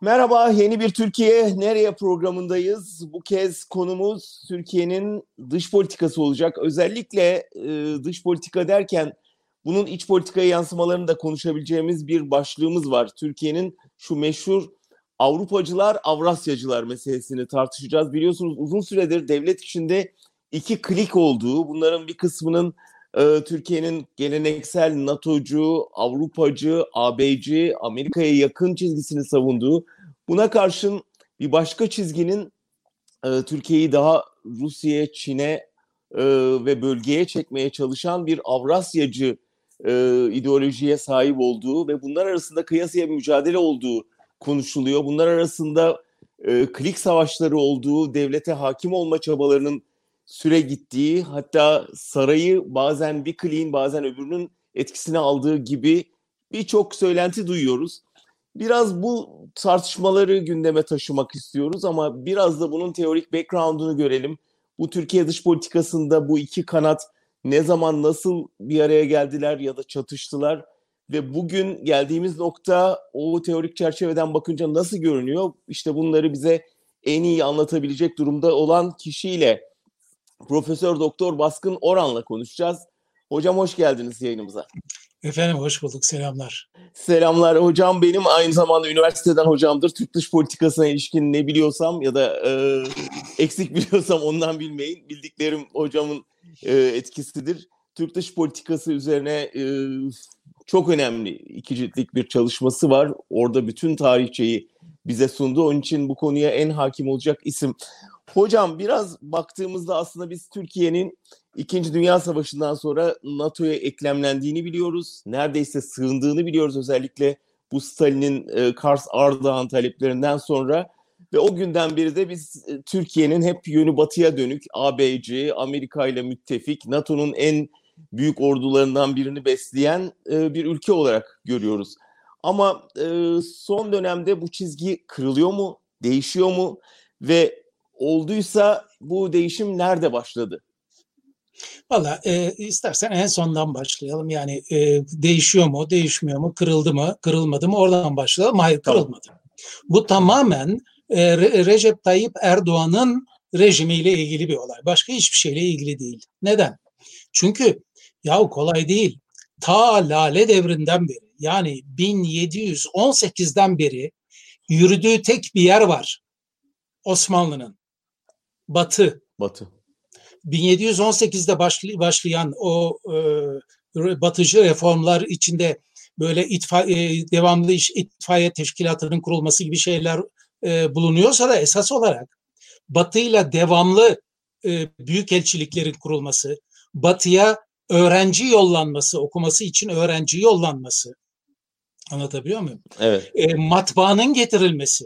Merhaba, yeni bir Türkiye Nereye programındayız. Bu kez konumuz Türkiye'nin dış politikası olacak. Özellikle e, dış politika derken bunun iç politikaya yansımalarını da konuşabileceğimiz bir başlığımız var. Türkiye'nin şu meşhur Avrupacılar, Avrasyacılar meselesini tartışacağız. Biliyorsunuz uzun süredir devlet içinde iki klik olduğu, bunların bir kısmının e, Türkiye'nin geleneksel NATO'cu, Avrupacı, AB'ci, Amerika'ya yakın çizgisini savunduğu, buna karşın bir başka çizginin e, Türkiye'yi daha Rusya'ya, Çin'e e, ve bölgeye çekmeye çalışan bir Avrasyacı e, ideolojiye sahip olduğu ve bunlar arasında kıyasıya bir mücadele olduğu konuşuluyor. Bunlar arasında e, klik savaşları olduğu, devlete hakim olma çabalarının süre gittiği, hatta sarayı bazen bir kliğin bazen öbürünün etkisine aldığı gibi birçok söylenti duyuyoruz. Biraz bu tartışmaları gündeme taşımak istiyoruz ama biraz da bunun teorik background'unu görelim. Bu Türkiye dış politikasında bu iki kanat ne zaman nasıl bir araya geldiler ya da çatıştılar ve bugün geldiğimiz nokta o teorik çerçeveden bakınca nasıl görünüyor? İşte bunları bize en iyi anlatabilecek durumda olan kişiyle Profesör Doktor Baskın Oran'la konuşacağız. Hocam hoş geldiniz yayınımıza. Efendim hoş bulduk. Selamlar. Selamlar. Hocam benim aynı zamanda üniversiteden hocamdır. Türk dış politikasına ilişkin ne biliyorsam ya da e, eksik biliyorsam ondan bilmeyin. Bildiklerim hocamın e, etkisidir. Türk dış politikası üzerine e, çok önemli iki ciltlik bir çalışması var. Orada bütün tarihçeyi bize sundu. Onun için bu konuya en hakim olacak isim. Hocam biraz baktığımızda aslında biz Türkiye'nin İkinci Dünya Savaşı'ndan sonra NATO'ya eklemlendiğini biliyoruz. Neredeyse sığındığını biliyoruz özellikle bu Stalin'in e, Kars Ardahan taleplerinden sonra. Ve o günden beri de biz e, Türkiye'nin hep yönü batıya dönük ABC, Amerika ile müttefik, NATO'nun en büyük ordularından birini besleyen e, bir ülke olarak görüyoruz. Ama e, son dönemde bu çizgi kırılıyor mu, değişiyor mu ve olduysa bu değişim nerede başladı? Valla e, istersen en sondan başlayalım. Yani e, değişiyor mu, değişmiyor mu, kırıldı mı, kırılmadı mı oradan başlayalım. Hayır kırılmadı. Tamam. Bu tamamen e, Recep Tayyip Erdoğan'ın rejimiyle ilgili bir olay. Başka hiçbir şeyle ilgili değil. Neden? Çünkü yahu kolay değil. Ta Lale devrinden beri yani 1718'den beri yürüdüğü tek bir yer var. Osmanlı'nın. Batı. Batı. 1718'de başlayan o e, batıcı reformlar içinde böyle itfa, e, devamlı iş itfaiye teşkilatının kurulması gibi şeyler e, bulunuyorsa da esas olarak batıyla devamlı e, büyük elçiliklerin kurulması, batıya öğrenci yollanması, okuması için öğrenci yollanması. Anlatabiliyor muyum? Evet. E, matbaanın getirilmesi.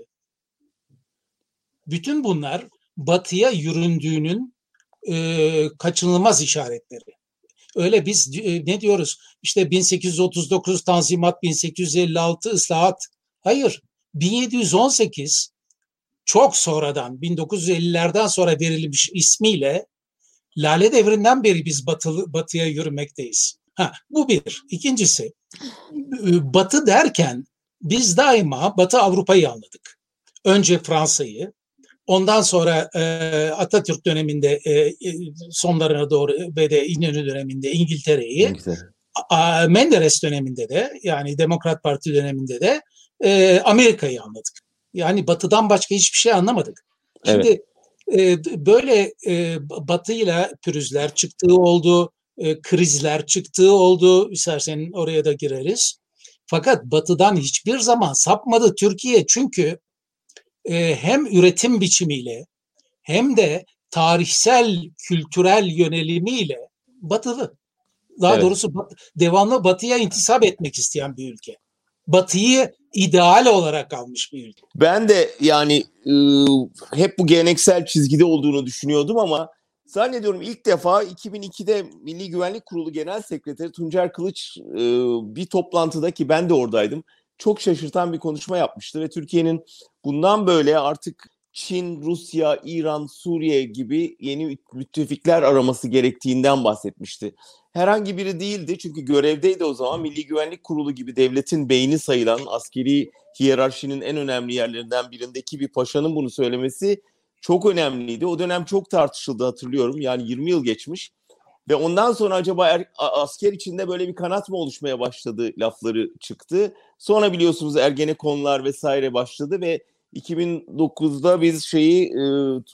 Bütün bunlar batıya yüründüğünün e, kaçınılmaz işaretleri. Öyle biz e, ne diyoruz? İşte 1839 Tanzimat, 1856 ıslahat. Hayır, 1718 çok sonradan 1950'lerden sonra verilmiş ismiyle Lale devrinden beri biz batılı, batıya yürümekteyiz. Ha, bu bir. İkincisi, batı derken biz daima Batı Avrupa'yı anladık. Önce Fransa'yı, ondan sonra e, Atatürk döneminde e, sonlarına doğru ve de İnönü döneminde İngiltere'yi, Menderes döneminde de yani Demokrat Parti döneminde de e, Amerika'yı anladık. Yani Batı'dan başka hiçbir şey anlamadık. Şimdi evet e, böyle e, batıyla pürüzler çıktığı oldu, e, krizler çıktığı oldu. İstersen oraya da gireriz. Fakat batıdan hiçbir zaman sapmadı Türkiye çünkü e, hem üretim biçimiyle hem de tarihsel, kültürel yönelimiyle batılı. Daha evet. doğrusu bat, devamlı batıya intisap etmek isteyen bir ülke. Batıyı ideal olarak almış bir ülke. Ben de yani e, hep bu geleneksel çizgide olduğunu düşünüyordum ama zannediyorum ilk defa 2002'de Milli Güvenlik Kurulu Genel Sekreteri Tuncer Kılıç e, bir toplantıda ki ben de oradaydım çok şaşırtan bir konuşma yapmıştı ve Türkiye'nin bundan böyle artık Çin, Rusya, İran, Suriye gibi yeni müttefikler araması gerektiğinden bahsetmişti. Herhangi biri değildi çünkü görevdeydi o zaman Milli Güvenlik Kurulu gibi devletin beyni sayılan askeri hiyerarşinin en önemli yerlerinden birindeki bir paşanın bunu söylemesi çok önemliydi. O dönem çok tartışıldı hatırlıyorum. Yani 20 yıl geçmiş. Ve ondan sonra acaba er, asker içinde böyle bir kanat mı oluşmaya başladı lafları çıktı. Sonra biliyorsunuz Ergenekonlar vesaire başladı ve 2009'da biz şeyi e,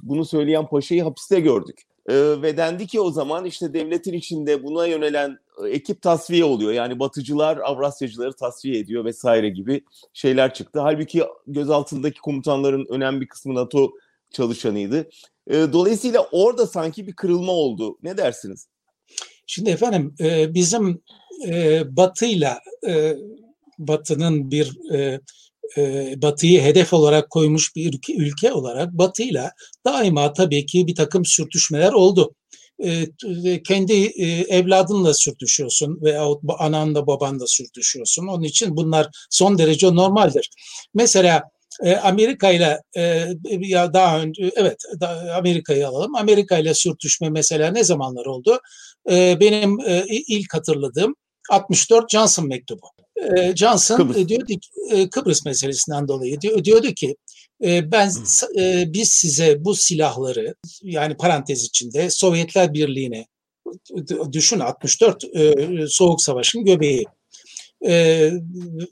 bunu söyleyen paşayı hapiste gördük. E, ve dendi ki o zaman işte devletin içinde buna yönelen e, ekip tasfiye oluyor. Yani batıcılar Avrasyacıları tasfiye ediyor vesaire gibi şeyler çıktı. Halbuki gözaltındaki komutanların önemli bir kısmı NATO çalışanıydı. Dolayısıyla orada sanki bir kırılma oldu. Ne dersiniz? Şimdi efendim bizim Batı'yla Batı'nın bir e, Batı'yı hedef olarak koymuş bir ülke, ülke olarak Batı'yla daima tabii ki bir takım sürtüşmeler oldu. E, kendi e, evladınla sürtüşüyorsun veya ananla babanla sürtüşüyorsun. Onun için bunlar son derece normaldir. Mesela e, Amerika ile e, ya daha önce evet Amerika'yı alalım. Amerika ile sürtüşme mesela ne zamanlar oldu? E, benim e, ilk hatırladığım 64 Johnson mektubu. Johnson Kıbrıs. diyordu ki, Kıbrıs meselesinden dolayı diyor, diyordu ki ben biz size bu silahları yani parantez içinde Sovyetler Birliği'ne düşün 64 Soğuk Savaş'ın göbeği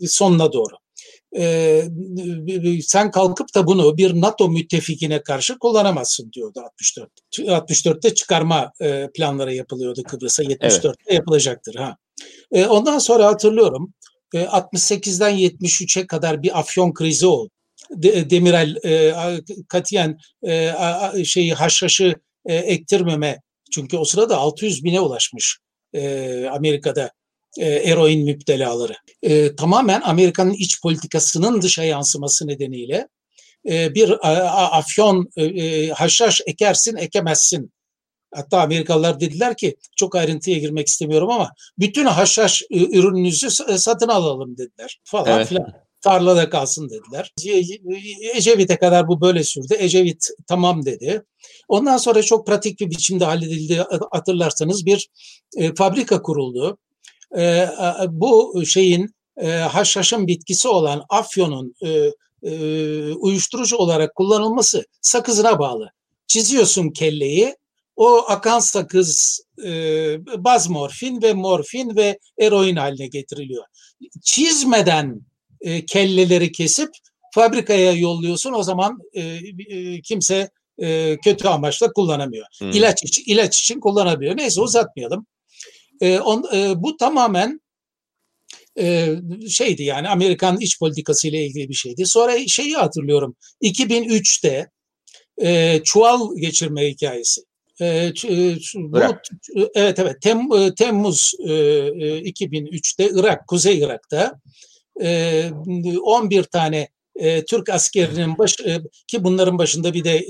sonuna doğru. sen kalkıp da bunu bir NATO müttefikine karşı kullanamazsın diyordu 64. 64'te çıkarma planları yapılıyordu Kıbrıs'a 74'te evet. yapılacaktır ha. ondan sonra hatırlıyorum 68'den e, 73'e kadar bir afyon krizi oldu. Demirel e, katiyen e, şeyi haşhaşı e, ektirmeme çünkü o sırada 600 bine ulaşmış e, Amerika'da e, eroin müptelaları. E, tamamen Amerika'nın iç politikasının dışa yansıması nedeniyle e, bir afyon e, e haşhaş ekersin ekemezsin Hatta Amerikalılar dediler ki çok ayrıntıya girmek istemiyorum ama bütün haşhaş ürününüzü satın alalım dediler falan evet. filan. Tarlada kalsın dediler. Ecevit'e kadar bu böyle sürdü. Ecevit tamam dedi. Ondan sonra çok pratik bir biçimde halledildi. Hatırlarsanız bir e, fabrika kuruldu. E, bu şeyin e, haşhaşın bitkisi olan afyonun e, e, uyuşturucu olarak kullanılması sakızına bağlı. Çiziyorsun kelleyi, o akan sakız e, baz morfin ve morfin ve eroin haline getiriliyor. Çizmeden e, kelleleri kesip fabrikaya yolluyorsun o zaman e, e, kimse e, kötü amaçla kullanamıyor. Hmm. İlaç için ilaç için kullanabiliyor. Neyse uzatmayalım. E, on, e, bu tamamen e, şeydi yani Amerikan iç politikası ile ilgili bir şeydi. Sonra şeyi hatırlıyorum. 2003'te e, çuval geçirme hikayesi. E, bu, evet evet. Tem, e, Temmuz 2003'te Irak, Kuzey Irak'ta 11 tane Türk askerinin baş, ki bunların başında bir de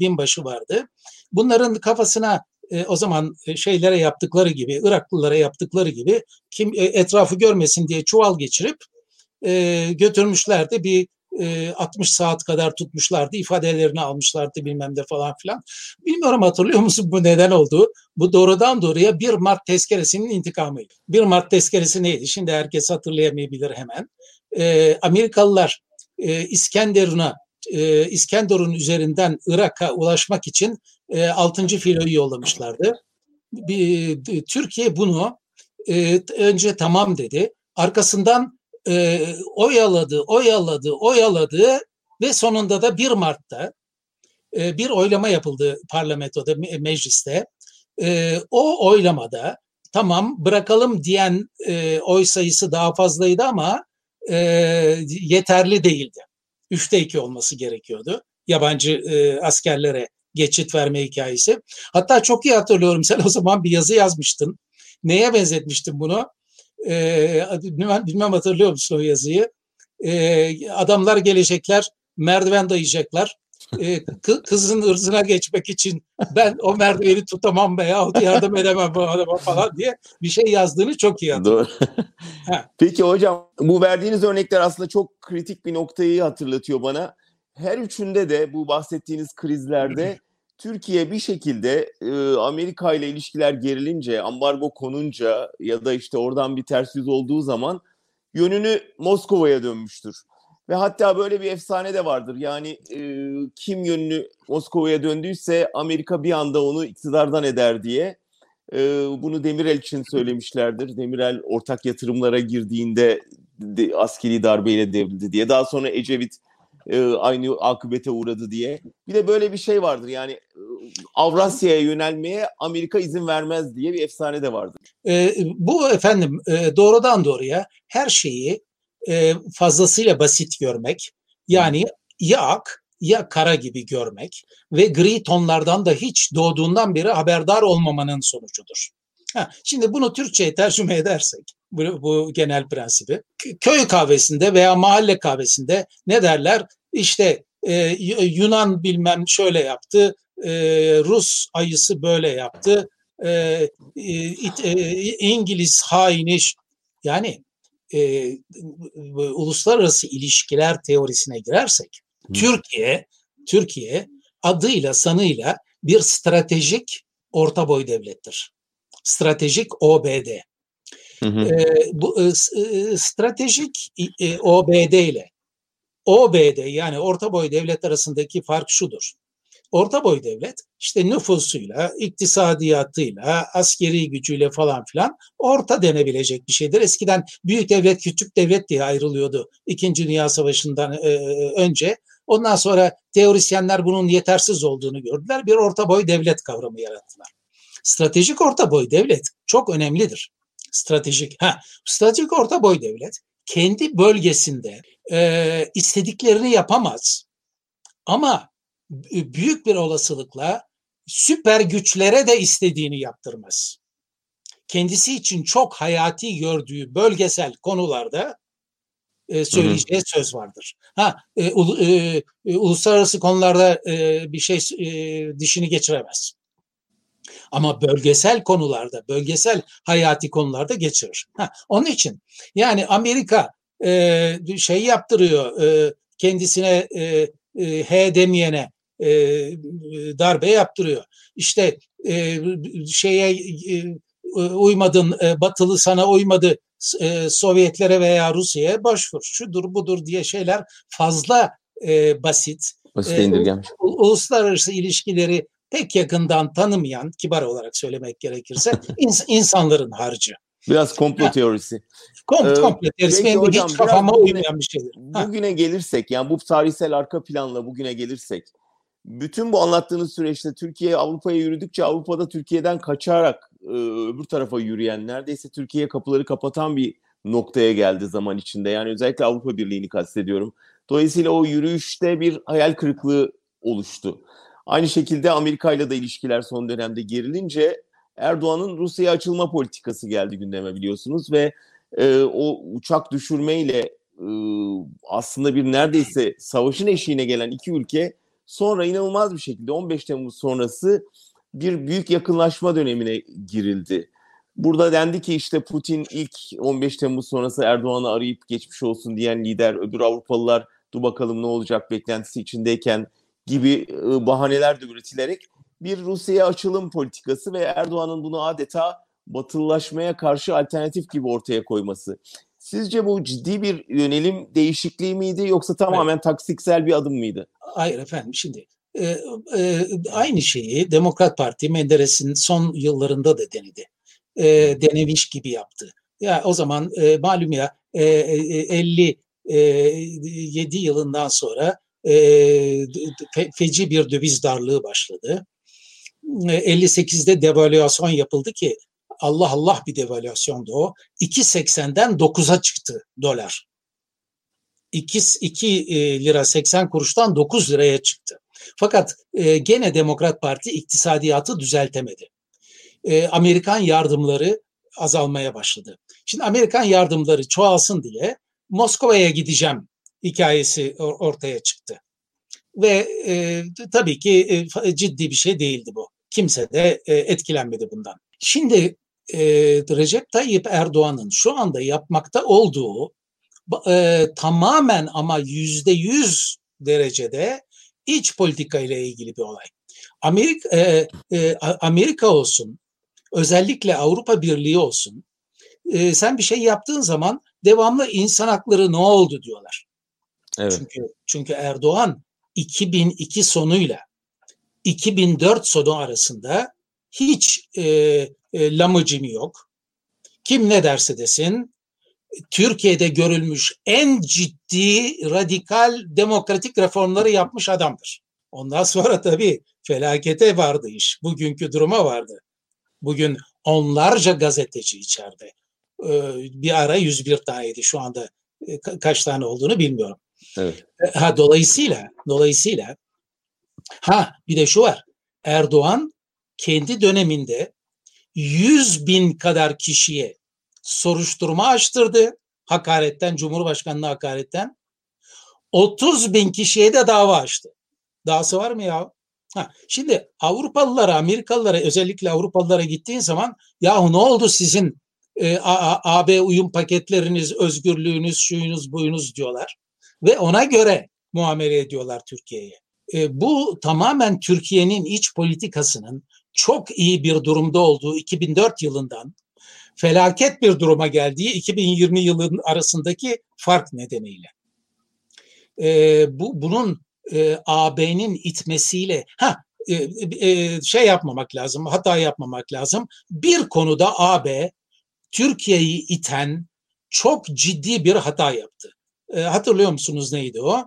binbaşı vardı. Bunların kafasına o zaman şeylere yaptıkları gibi, Iraklılara yaptıkları gibi kim etrafı görmesin diye çuval geçirip götürmüşlerdi. Bir 60 saat kadar tutmuşlardı, ifadelerini almışlardı bilmem de falan filan. Bilmiyorum hatırlıyor musun bu neden oldu? Bu doğrudan doğruya 1 Mart tezkeresinin intikamıydı. 1 Mart tezkeresi neydi? Şimdi herkes hatırlayamayabilir hemen. Amerikalılar İskenderun'a İskenderun üzerinden Irak'a ulaşmak için 6. filoyu yollamışlardı. Türkiye bunu önce tamam dedi. Arkasından e, oyaladı, oyaladı, oyaladı ve sonunda da 1 Mart'ta e, bir oylama yapıldı parlamentoda, mecliste. E, o oylamada tamam bırakalım diyen e, oy sayısı daha fazlaydı ama e, yeterli değildi. Üçte iki olması gerekiyordu. Yabancı e, askerlere geçit verme hikayesi. Hatta çok iyi hatırlıyorum sen o zaman bir yazı yazmıştın. Neye benzetmiştin bunu? E, bilmem, bilmem hatırlıyor musun o yazıyı? E, adamlar gelecekler, merdiven dayayacaklar. E, kızın ırzına geçmek için ben o merdiveni tutamam veyahut yardım edemem bu adama falan diye bir şey yazdığını çok iyi hatırlıyorum. Peki hocam bu verdiğiniz örnekler aslında çok kritik bir noktayı hatırlatıyor bana. her üçünde de bu bahsettiğiniz krizlerde Türkiye bir şekilde e, Amerika ile ilişkiler gerilince, ambargo konunca ya da işte oradan bir ters yüz olduğu zaman yönünü Moskova'ya dönmüştür. Ve hatta böyle bir efsane de vardır. Yani e, kim yönünü Moskova'ya döndüyse Amerika bir anda onu iktidardan eder diye. E, bunu Demirel için söylemişlerdir. Demirel ortak yatırımlara girdiğinde de, askeri darbeyle devrildi diye. Daha sonra Ecevit e, aynı akıbete uğradı diye. Bir de böyle bir şey vardır yani e, Avrasya'ya yönelmeye Amerika izin vermez diye bir efsane de vardır. E, bu efendim e, doğrudan doğruya her şeyi e, fazlasıyla basit görmek yani ya ak ya kara gibi görmek ve gri tonlardan da hiç doğduğundan beri haberdar olmamanın sonucudur. Ha, şimdi bunu Türkçe'ye tercüme edersek bu, bu genel prensibi köy kahvesinde veya mahalle kahvesinde ne derler? İşte e, Yunan bilmem şöyle yaptı, e, Rus ayısı böyle yaptı, e, it, e, İngiliz haini yani e, uluslararası ilişkiler teorisine girersek Hı. Türkiye Türkiye adıyla sanıyla bir stratejik orta boy devlettir. Stratejik OBD. Hı. E, bu e, stratejik e, OBD ile OBD yani orta boy devlet arasındaki fark şudur. Orta boy devlet işte nüfusuyla, iktisadiyatıyla, askeri gücüyle falan filan orta denebilecek bir şeydir. Eskiden büyük devlet, küçük devlet diye ayrılıyordu İkinci Dünya Savaşı'ndan e, önce. Ondan sonra teorisyenler bunun yetersiz olduğunu gördüler. Bir orta boy devlet kavramı yarattılar. Stratejik orta boy devlet çok önemlidir. Stratejik, ha, stratejik orta boy devlet kendi bölgesinde e, istediklerini yapamaz. Ama büyük bir olasılıkla süper güçlere de istediğini yaptırmaz. Kendisi için çok hayati gördüğü bölgesel konularda e, söyleyeceği hı hı. söz vardır. Ha e, ulu, e, e, uluslararası konularda e, bir şey e, dişini geçiremez. Ama bölgesel konularda, bölgesel hayati konularda geçirir. Ha, onun için yani Amerika e, şey yaptırıyor e, kendisine e, e, H demeyene e, darbe yaptırıyor. İşte e, şeye e, uymadın, e, batılı sana uymadı, e, Sovyetlere veya Rusya'ya başvur. Şudur budur diye şeyler fazla e, basit. Basit indirgenmiş. E, uluslararası ilişkileri pek yakından tanımayan, kibar olarak söylemek gerekirse ins- insanların harcı. Biraz komplo teorisi. Kom ee, komplo teorisi benim hocam, hiç kafama bugüne, uymayan bir şeydir. Bugüne ha. gelirsek yani bu tarihsel arka planla bugüne gelirsek bütün bu anlattığınız süreçte Türkiye Avrupa'ya yürüdükçe Avrupa'da Türkiye'den kaçarak e, öbür tarafa yürüyen neredeyse Türkiye'ye kapıları kapatan bir noktaya geldi zaman içinde. Yani özellikle Avrupa Birliği'ni kastediyorum. Dolayısıyla o yürüyüşte bir hayal kırıklığı oluştu. Aynı şekilde Amerika ile de ilişkiler son dönemde gerilince Erdoğan'ın Rusya'ya açılma politikası geldi gündeme biliyorsunuz ve e, o uçak düşürmeyle e, aslında bir neredeyse savaşın eşiğine gelen iki ülke sonra inanılmaz bir şekilde 15 Temmuz sonrası bir büyük yakınlaşma dönemine girildi. Burada dendi ki işte Putin ilk 15 Temmuz sonrası Erdoğan'ı arayıp geçmiş olsun diyen lider, öbür Avrupalılar dur bakalım ne olacak beklentisi içindeyken gibi bahaneler de üretilerek bir Rusya'ya açılım politikası ve Erdoğan'ın bunu adeta batılılaşmaya karşı alternatif gibi ortaya koyması. Sizce bu ciddi bir yönelim değişikliği miydi yoksa tamamen evet. taktiksel bir adım mıydı? Hayır efendim şimdi e, e, aynı şeyi Demokrat Parti Menderes'in son yıllarında da denedi. E, denemiş gibi yaptı. Ya o zaman e, malum ya e, 57 e, yılından sonra feci bir döviz darlığı başladı. 58'de devalüasyon yapıldı ki Allah Allah bir devalüasyondu o. 2.80'den 9'a çıktı dolar. 2, 2 lira 80 kuruştan 9 liraya çıktı. Fakat e, gene Demokrat Parti iktisadiyatı düzeltemedi. E, Amerikan yardımları azalmaya başladı. Şimdi Amerikan yardımları çoğalsın diye Moskova'ya gideceğim hikayesi ortaya çıktı. Ve e, tabii ki e, ciddi bir şey değildi bu. Kimse de e, etkilenmedi bundan. Şimdi e, Recep Tayyip Erdoğan'ın şu anda yapmakta olduğu e, tamamen ama yüzde yüz derecede iç politika ile ilgili bir olay. Amerika, e, e, Amerika olsun, özellikle Avrupa Birliği olsun, e, sen bir şey yaptığın zaman devamlı insan hakları ne oldu diyorlar. Evet. Çünkü çünkü Erdoğan 2002 sonuyla 2004 sonu arasında hiç e, e, lamıcını yok. Kim ne derse desin Türkiye'de görülmüş en ciddi radikal demokratik reformları yapmış adamdır. Ondan sonra tabii felakete vardı iş. Bugünkü duruma vardı. Bugün onlarca gazeteci içeride. Bir ara 101 taneydi şu anda e, kaç tane olduğunu bilmiyorum. Evet. Ha dolayısıyla dolayısıyla ha bir de şu var. Erdoğan kendi döneminde 100 bin kadar kişiye soruşturma açtırdı. Hakaretten, Cumhurbaşkanlığı hakaretten. 30 bin kişiye de dava açtı. Dahası var mı ya? Ha, şimdi Avrupalılara, Amerikalılara özellikle Avrupalılara gittiğin zaman yahu ne oldu sizin e, AB uyum paketleriniz, özgürlüğünüz, şuyunuz, buyunuz diyorlar. Ve ona göre muamele ediyorlar Türkiye'ye. E, bu tamamen Türkiye'nin iç politikasının çok iyi bir durumda olduğu 2004 yılından felaket bir duruma geldiği 2020 yılının arasındaki fark nedeniyle. E, bu bunun e, AB'nin itmesiyle ha e, e, şey yapmamak lazım, hata yapmamak lazım. Bir konuda AB Türkiye'yi iten çok ciddi bir hata yaptı. E, hatırlıyor musunuz neydi o?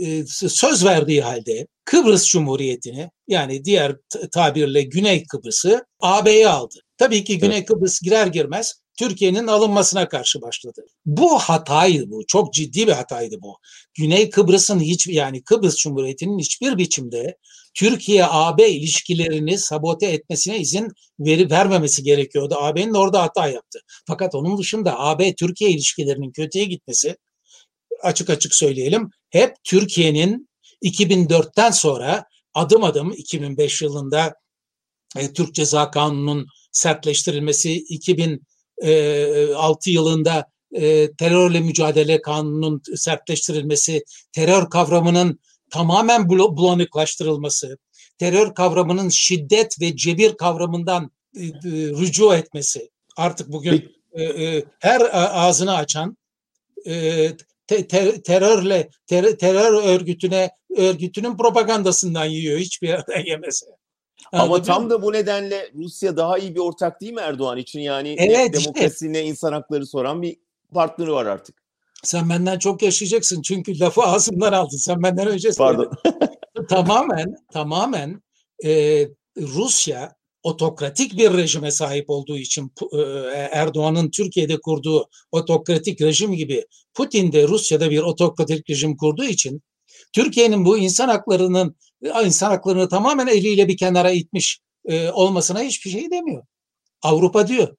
E, söz verdiği halde Kıbrıs Cumhuriyeti'ni yani diğer tabirle Güney Kıbrıs'ı AB'ye aldı. Tabii ki Güney. Kıbrıs girer girmez Türkiye'nin alınmasına karşı başladı. Bu hataydı bu. Çok ciddi bir hataydı bu. Güney Kıbrıs'ın hiç yani Kıbrıs Cumhuriyeti'nin hiçbir biçimde Türkiye-AB ilişkilerini sabote etmesine izin veri vermemesi gerekiyordu. AB'nin orada hata yaptı. Fakat onun dışında AB-Türkiye ilişkilerinin kötüye gitmesi açık açık söyleyelim hep Türkiye'nin 2004'ten sonra adım adım 2005 yılında e, Türk Ceza Kanunu'nun sertleştirilmesi, 2006 yılında e, terörle mücadele kanununun sertleştirilmesi, terör kavramının tamamen bulanıklaştırılması, terör kavramının şiddet ve cebir kavramından e, e, rücu etmesi. Artık bugün e, e, her ağzını açan e, te, te, terörle ter, terör örgütüne örgütünün propagandasından yiyor hiçbir yerden yemese. Ama tam da bu nedenle Rusya daha iyi bir ortak değil mi Erdoğan için? Yani evet, demokrasi işte. insan hakları soran bir partneri var artık. Sen benden çok yaşayacaksın çünkü lafı ağzımdan aldın. Sen benden önce Pardon. tamamen tamamen e, Rusya otokratik bir rejime sahip olduğu için e, Erdoğan'ın Türkiye'de kurduğu otokratik rejim gibi Putin de Rusya'da bir otokratik rejim kurduğu için Türkiye'nin bu insan haklarının insan haklarını tamamen eliyle bir kenara itmiş e, olmasına hiçbir şey demiyor. Avrupa diyor.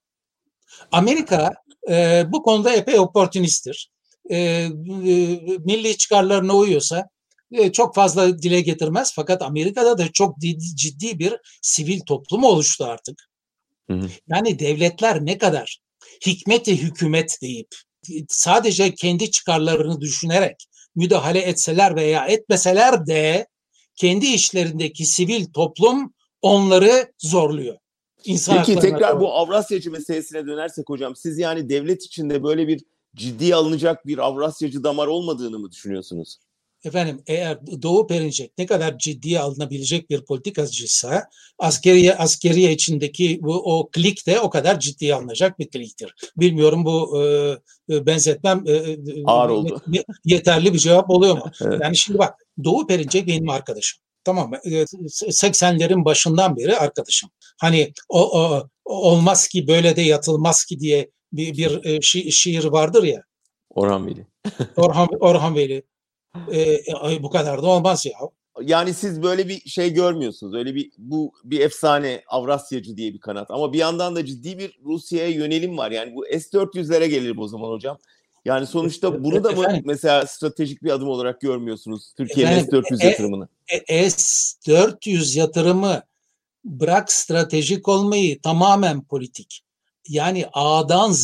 Amerika e, bu konuda epey oportunisttir. E, e, milli çıkarlarına uyuyorsa e, çok fazla dile getirmez. Fakat Amerika'da da çok ciddi bir sivil toplum oluştu artık. Hı hı. Yani devletler ne kadar hikmeti hükümet deyip sadece kendi çıkarlarını düşünerek müdahale etseler veya etmeseler de kendi işlerindeki sivil toplum onları zorluyor. İnsan Peki tekrar doğru. bu Avrasyacı meselesine dönersek hocam siz yani devlet içinde böyle bir ciddiye alınacak bir Avrasyacı damar olmadığını mı düşünüyorsunuz? Efendim eğer Doğu Perinçek ne kadar ciddiye alınabilecek bir politikacıysa askeriye askeriye içindeki bu o klik de o kadar ciddiye alınacak bir kliktir. Bilmiyorum bu e, e benzetmem e, e, ağır oldu. Yeterli bir cevap oluyor mu? evet. Yani şimdi bak Doğu Perinçek benim arkadaşım. Tamam mı? 80'lerin başından beri arkadaşım. Hani o, o olmaz ki böyle de yatılmaz ki diye bir, bir şi, şiir vardır ya. Orhan Veli. Orhan, Orhan Veli. Ee, bu kadar da olmaz ya. Yani siz böyle bir şey görmüyorsunuz. Öyle bir bu bir efsane Avrasyacı diye bir kanat. Ama bir yandan da ciddi bir Rusya'ya yönelim var. Yani bu S-400'lere gelir o zaman hocam. Yani sonuçta bunu da mı mesela stratejik bir adım olarak görmüyorsunuz Türkiye'nin S-400 e, yatırımını? E, S-400 yatırımı bırak stratejik olmayı tamamen politik. Yani A'dan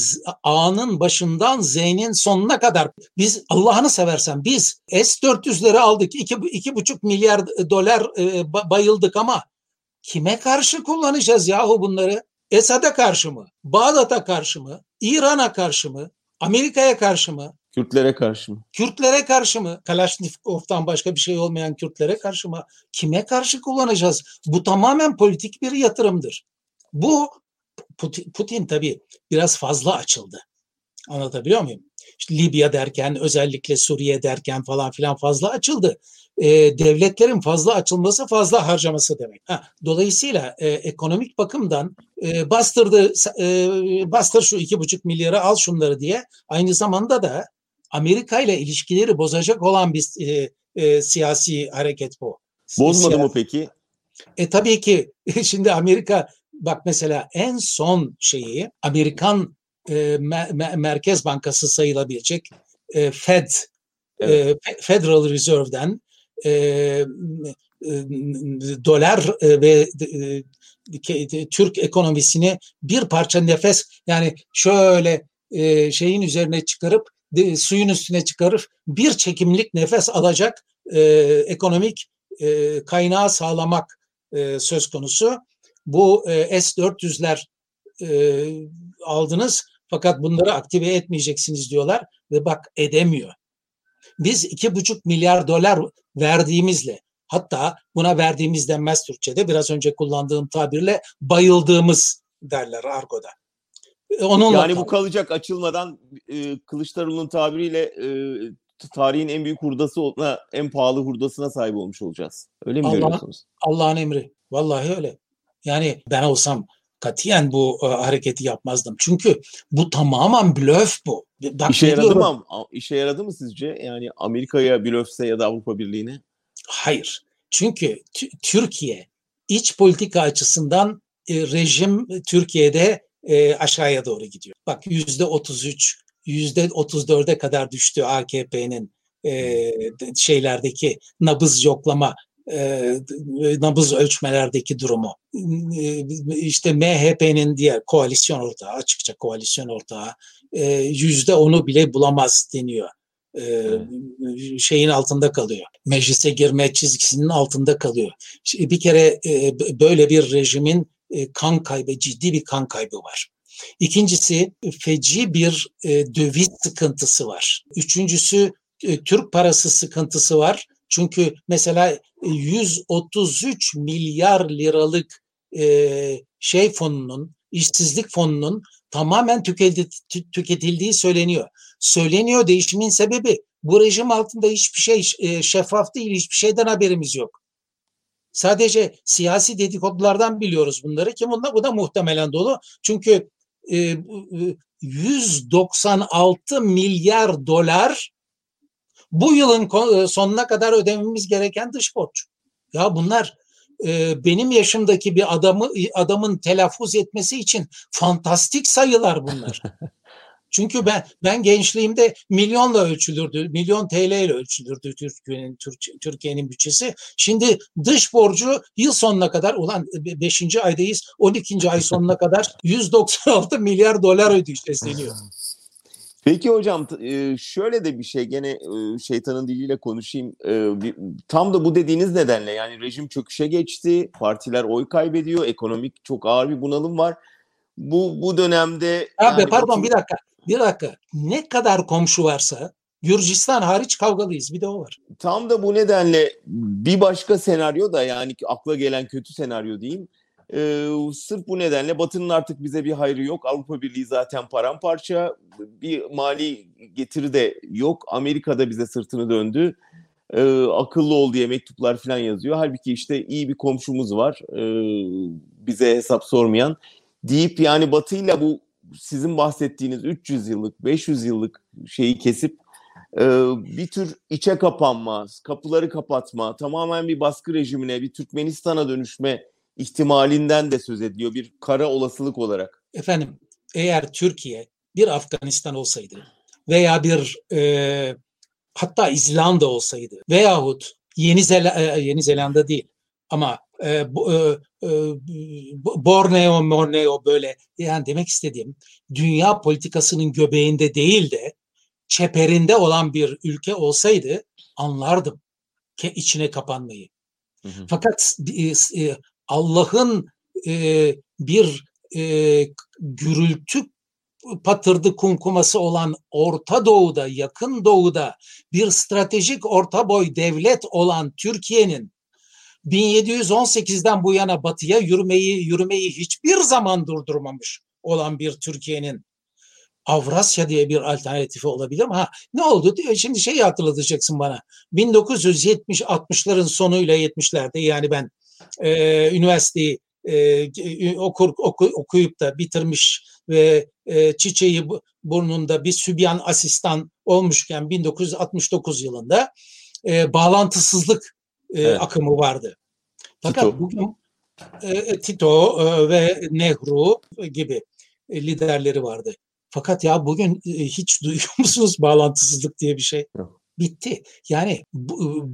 A'nın başından Z'nin sonuna kadar biz Allah'ını seversen biz S-400'leri aldık. 2,5 milyar dolar e, bayıldık ama kime karşı kullanacağız yahu bunları? Esad'a karşı mı? Bağdat'a karşı mı? İran'a karşı mı? Amerika'ya karşı mı? Kürtlere karşı mı? Kürtlere karşı mı? Kalaşnikov'tan başka bir şey olmayan Kürtlere karşı mı? Kime karşı kullanacağız? Bu tamamen politik bir yatırımdır. Bu Putin, Putin tabii biraz fazla açıldı. Anlatabiliyor muyum? İşte Libya derken özellikle Suriye derken falan filan fazla açıldı. Ee, devletlerin fazla açılması fazla harcaması demek. Ha, dolayısıyla e, ekonomik bakımdan e, bastırdı e, bastır şu iki buçuk milyarı al şunları diye aynı zamanda da Amerika ile ilişkileri bozacak olan bir e, e, siyasi hareket bu. Bozmadı mı peki? E tabii ki şimdi Amerika bak mesela en son şeyi Amerikan e, me- Merkez Bankası sayılabilecek e, Fed evet. e, Federal Reserve'den e, e, dolar e, ve e, Türk ekonomisini bir parça nefes yani şöyle e, şeyin üzerine çıkarıp de, suyun üstüne çıkarıp bir çekimlik nefes alacak e, ekonomik e, kaynağı sağlamak e, söz konusu. Bu e, S-400'ler e, aldınız fakat bunları aktive etmeyeceksiniz diyorlar ve bak edemiyor. Biz iki buçuk milyar dolar verdiğimizle hatta buna verdiğimiz denmez Türkçe'de biraz önce kullandığım tabirle bayıldığımız derler argoda. E, onunla yani bu kalacak açılmadan e, Kılıçdaroğlu'nun tabiriyle e, tarihin en büyük hurdası en pahalı hurdasına sahip olmuş olacağız. Öyle mi Allah, görüyorsunuz? Allah'ın emri. Vallahi öyle. Yani ben olsam katiyen bu e, hareketi yapmazdım. Çünkü bu tamamen blöf bu. Bak, işe yaradı mı? İşe yaradı mı sizce? Yani Amerika'ya blöfse ya da Avrupa Birliği'ne? Hayır. Çünkü Türkiye iç politika açısından e, rejim Türkiye'de e, aşağıya doğru gidiyor. Bak yüzde 33, yüzde 34'e kadar düştü AKP'nin e, şeylerdeki nabız yoklama e, nabız ölçmelerdeki durumu. E, işte MHP'nin diğer koalisyon ortağı, açıkça koalisyon ortağı e, yüzde onu bile bulamaz deniyor. E, şeyin altında kalıyor. Meclise girme çizgisinin altında kalıyor. Bir kere e, böyle bir rejimin e, kan kaybı, ciddi bir kan kaybı var. İkincisi feci bir e, döviz sıkıntısı var. Üçüncüsü Türk parası sıkıntısı var. Çünkü mesela 133 milyar liralık e, şey fonunun, işsizlik fonunun tamamen tüketildiği söyleniyor. Söyleniyor değişimin sebebi bu rejim altında hiçbir şey e, şeffaf değil, hiçbir şeyden haberimiz yok. Sadece siyasi dedikodulardan biliyoruz bunları ki bunda bu da muhtemelen dolu. Çünkü e, 196 milyar dolar bu yılın e, sonuna kadar ödememiz gereken dış borç. Ya bunlar e, benim yaşımdaki bir adamı adamın telaffuz etmesi için fantastik sayılar bunlar. Çünkü ben ben gençliğimde milyonla ölçülürdü, milyon TL ile ölçülürdü Türkiye'nin Türkiye'nin bütçesi. Şimdi dış borcu yıl sonuna kadar ulan 5. aydayız 12. ay sonuna kadar 196 milyar dolar ödeyeceğiz deniyor. Peki hocam şöyle de bir şey gene şeytanın diliyle konuşayım. Tam da bu dediğiniz nedenle yani rejim çöküşe geçti, partiler oy kaybediyor, ekonomik çok ağır bir bunalım var. Bu bu dönemde Abi yani pardon bir dakika. Bir dakika. Ne kadar komşu varsa Gürcistan hariç kavgalıyız. Bir de o var. Tam da bu nedenle bir başka senaryo da yani akla gelen kötü senaryo diyeyim. Ee, sırf bu nedenle Batı'nın artık bize bir hayrı yok. Avrupa Birliği zaten paramparça. Bir mali getiri de yok. Amerika da bize sırtını döndü. Ee, akıllı ol diye mektuplar falan yazıyor. Halbuki işte iyi bir komşumuz var. Ee, bize hesap sormayan. Deyip yani Batı'yla bu sizin bahsettiğiniz 300 yıllık, 500 yıllık şeyi kesip e, bir tür içe kapanma, kapıları kapatma, tamamen bir baskı rejimine, bir Türkmenistan'a dönüşme ihtimalinden de söz ediliyor bir kara olasılık olarak. Efendim eğer Türkiye bir Afganistan olsaydı veya bir e, hatta İzlanda olsaydı veyahut Yeni, Zel e, Yeni Zelanda değil Ama e, bu, e, e, Borneo, Borneo böyle yani demek istediğim dünya politikasının göbeğinde değil de çeperinde olan bir ülke olsaydı anlardım ke içine kapanmayı. Hı hı. Fakat e, e, Allah'ın e, bir e, gürültü patırdı kumkuması olan Orta Doğu'da, Yakın Doğu'da bir stratejik orta boy devlet olan Türkiye'nin 1718'den bu yana batıya yürümeyi yürümeyi hiçbir zaman durdurmamış olan bir Türkiye'nin Avrasya diye bir alternatifi olabilir mi? Ha, ne oldu diyor. Şimdi şeyi hatırlatacaksın bana. 1970-60'ların sonuyla 70'lerde yani ben e, üniversiteyi e, okur, oku, okuyup da bitirmiş ve e, çiçeği burnunda bir sübyan asistan olmuşken 1969 yılında e, bağlantısızlık e, evet. akımı vardı. Fakat Tito. bugün e, Tito e, ve Nehru gibi e, liderleri vardı. Fakat ya bugün e, hiç duyuyor musunuz bağlantısızlık diye bir şey? Yok. Bitti. Yani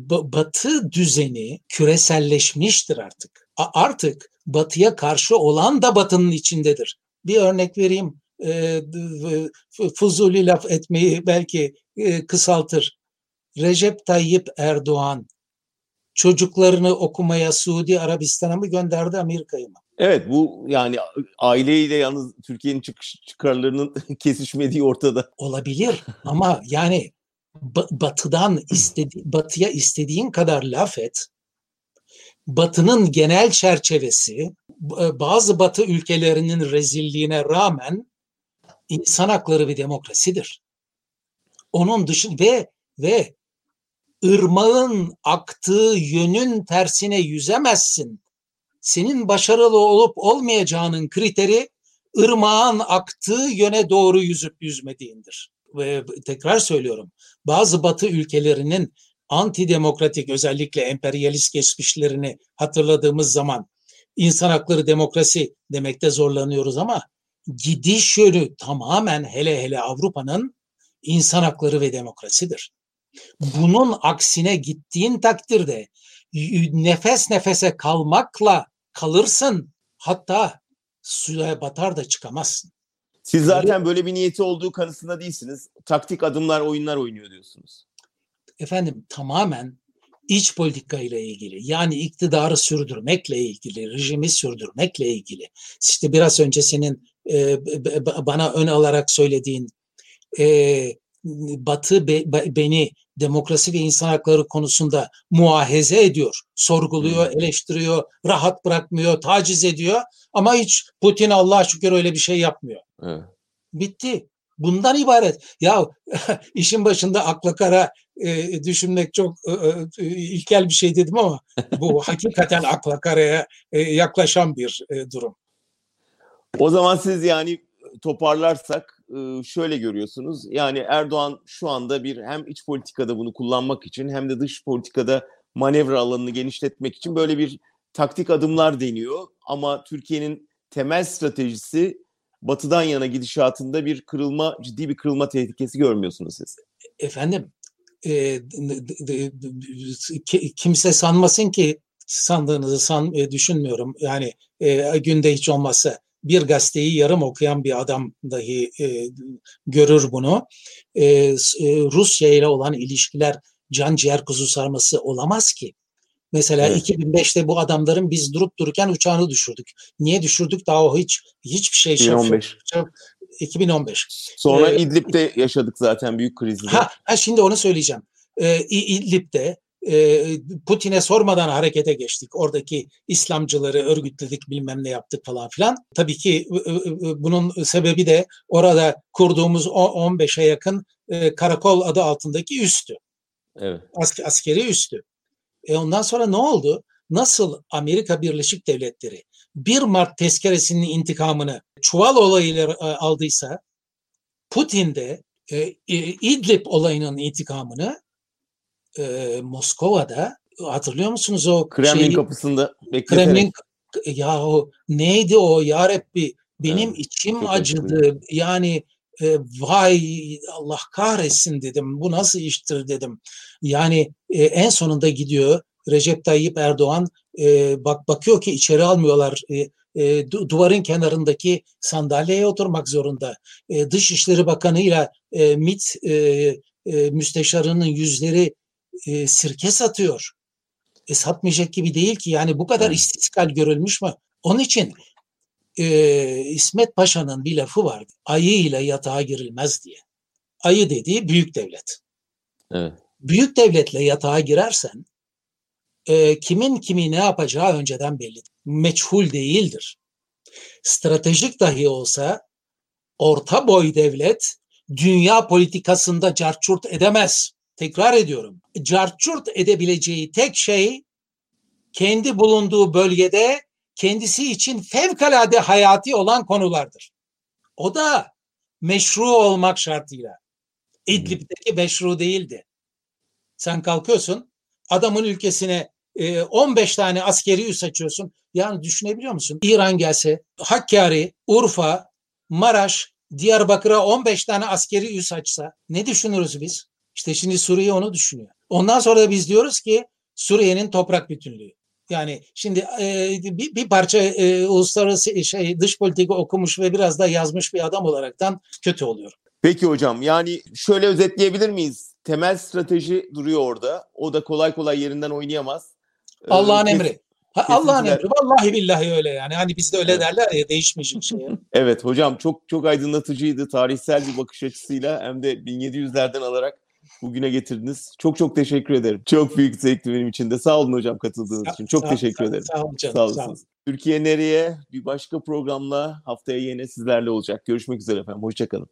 batı düzeni küreselleşmiştir artık. Artık batıya karşı olan da batının içindedir. Bir örnek vereyim. Fuzuli laf etmeyi belki kısaltır. Recep Tayyip Erdoğan çocuklarını okumaya Suudi Arabistan'a mı gönderdi Amerika'yı mı? Evet bu yani aileyle yalnız Türkiye'nin çıkış çıkarlarının kesişmediği ortada. Olabilir ama yani batıdan istedi batıya istediğin kadar laf et. Batının genel çerçevesi bazı batı ülkelerinin rezilliğine rağmen insan hakları ve demokrasidir. Onun dışında ve ve ırmağın aktığı yönün tersine yüzemezsin. Senin başarılı olup olmayacağının kriteri ırmağın aktığı yöne doğru yüzüp yüzmediğindir. Tekrar söylüyorum bazı batı ülkelerinin antidemokratik özellikle emperyalist geçmişlerini hatırladığımız zaman insan hakları demokrasi demekte zorlanıyoruz ama gidiş yönü tamamen hele hele Avrupa'nın insan hakları ve demokrasidir. Bunun aksine gittiğin takdirde nefes nefese kalmakla kalırsın. Hatta suya batar da çıkamazsın. Siz zaten böyle bir niyeti olduğu kanısında değilsiniz. Taktik adımlar, oyunlar oynuyor diyorsunuz. Efendim tamamen iç politika ile ilgili yani iktidarı sürdürmekle ilgili, rejimi sürdürmekle ilgili. İşte biraz önce senin e, bana ön alarak söylediğin e, Batı be, beni demokrasi ve insan hakları konusunda muahize ediyor, sorguluyor, hmm. eleştiriyor, rahat bırakmıyor, taciz ediyor ama hiç Putin Allah şükür öyle bir şey yapmıyor. Evet. Bitti. Bundan ibaret. Ya işin başında akla kara e, düşünmek çok e, e, ilkel bir şey dedim ama bu hakikaten akla karaya e, yaklaşan bir e, durum. O zaman siz yani toparlarsak şöyle görüyorsunuz. Yani Erdoğan şu anda bir hem iç politikada bunu kullanmak için hem de dış politikada manevra alanını genişletmek için böyle bir taktik adımlar deniyor. Ama Türkiye'nin temel stratejisi batıdan yana gidişatında bir kırılma, ciddi bir kırılma tehlikesi görmüyorsunuz siz. Efendim, e, kimse sanmasın ki sandığınızı san, e, düşünmüyorum. Yani e, günde hiç olmazsa bir gazeteyi yarım okuyan bir adam dahi e, görür bunu. E, e, Rusya ile olan ilişkiler can ciğer kuzu sarması olamaz ki. Mesela evet. 2005'te bu adamların biz durup dururken uçağını düşürdük. Niye düşürdük? Daha o hiç hiçbir şey 2015. 2015. Sonra ee, İdlib'de yaşadık zaten büyük krizi. Ha, ha şimdi onu söyleyeceğim. Ee, İdlib'de Putin'e sormadan harekete geçtik. Oradaki İslamcıları örgütledik bilmem ne yaptık falan filan. Tabii ki bunun sebebi de orada kurduğumuz 15'e yakın karakol adı altındaki üstü. Evet. As askeri üstü. E ondan sonra ne oldu? Nasıl Amerika Birleşik Devletleri 1 Mart tezkeresinin intikamını çuval olayıyla e, aldıysa Putin de e, İdlib olayının intikamını e, Moskova'da hatırlıyor musunuz o Kremlin şeyi, kapısında bekleterek. Kremlin ya o neydi o ya Rabbi benim evet, içim acıdı. Önemli. Yani e, vay Allah kahretsin dedim. Bu nasıl iştir dedim. Yani e, en sonunda gidiyor Recep Tayyip Erdoğan e, bak bakıyor ki içeri almıyorlar. E, e, duvarın kenarındaki sandalyeye oturmak zorunda. E, Dışişleri Bakanı ile MİT e, e, müsteşarının yüzleri e, sirke satıyor. E, satmayacak gibi değil ki yani bu kadar istiskal görülmüş mü? Onun için e, İsmet Paşa'nın bir lafı vardı. Ayı ile yatağa girilmez diye. Ayı dediği büyük devlet. Evet. Büyük devletle yatağa girersen e, kimin kimi ne yapacağı önceden bellidir. Meçhul değildir. Stratejik dahi olsa orta boy devlet dünya politikasında carçurt edemez. Tekrar ediyorum. Carçurt edebileceği tek şey kendi bulunduğu bölgede kendisi için fevkalade hayati olan konulardır. O da meşru olmak şartıyla. İdlib'deki meşru değildi. Sen kalkıyorsun adamın ülkesine 15 tane askeri üs açıyorsun. Yani düşünebiliyor musun? İran gelse Hakkari, Urfa, Maraş, Diyarbakır'a 15 tane askeri üs açsa ne düşünürüz biz? İşte şimdi Suriye onu düşünüyor. Ondan sonra da biz diyoruz ki Suriye'nin toprak bütünlüğü. Yani şimdi e, bir, bir parça e, uluslararası şey dış politika okumuş ve biraz da yazmış bir adam olaraktan kötü oluyor. Peki hocam yani şöyle özetleyebilir miyiz? Temel strateji duruyor orada. O da kolay kolay yerinden oynayamaz. Allah'ın ee, emri. Allah'ın emri. Vallahi billahi öyle yani. Hani bizde öyle evet. derler ya değişmeyecek şey. evet hocam çok çok aydınlatıcıydı. Tarihsel bir bakış açısıyla hem de 1700'lerden alarak bugüne getirdiniz. Çok çok teşekkür ederim. Çok büyük zevkti benim için de. Sağ olun hocam katıldığınız sağ, için. Çok sağ, teşekkür sağ, ederim. Sağ olun canım. Sağ olasınız. Türkiye nereye? Bir başka programla haftaya yine sizlerle olacak. Görüşmek üzere efendim. Hoşçakalın.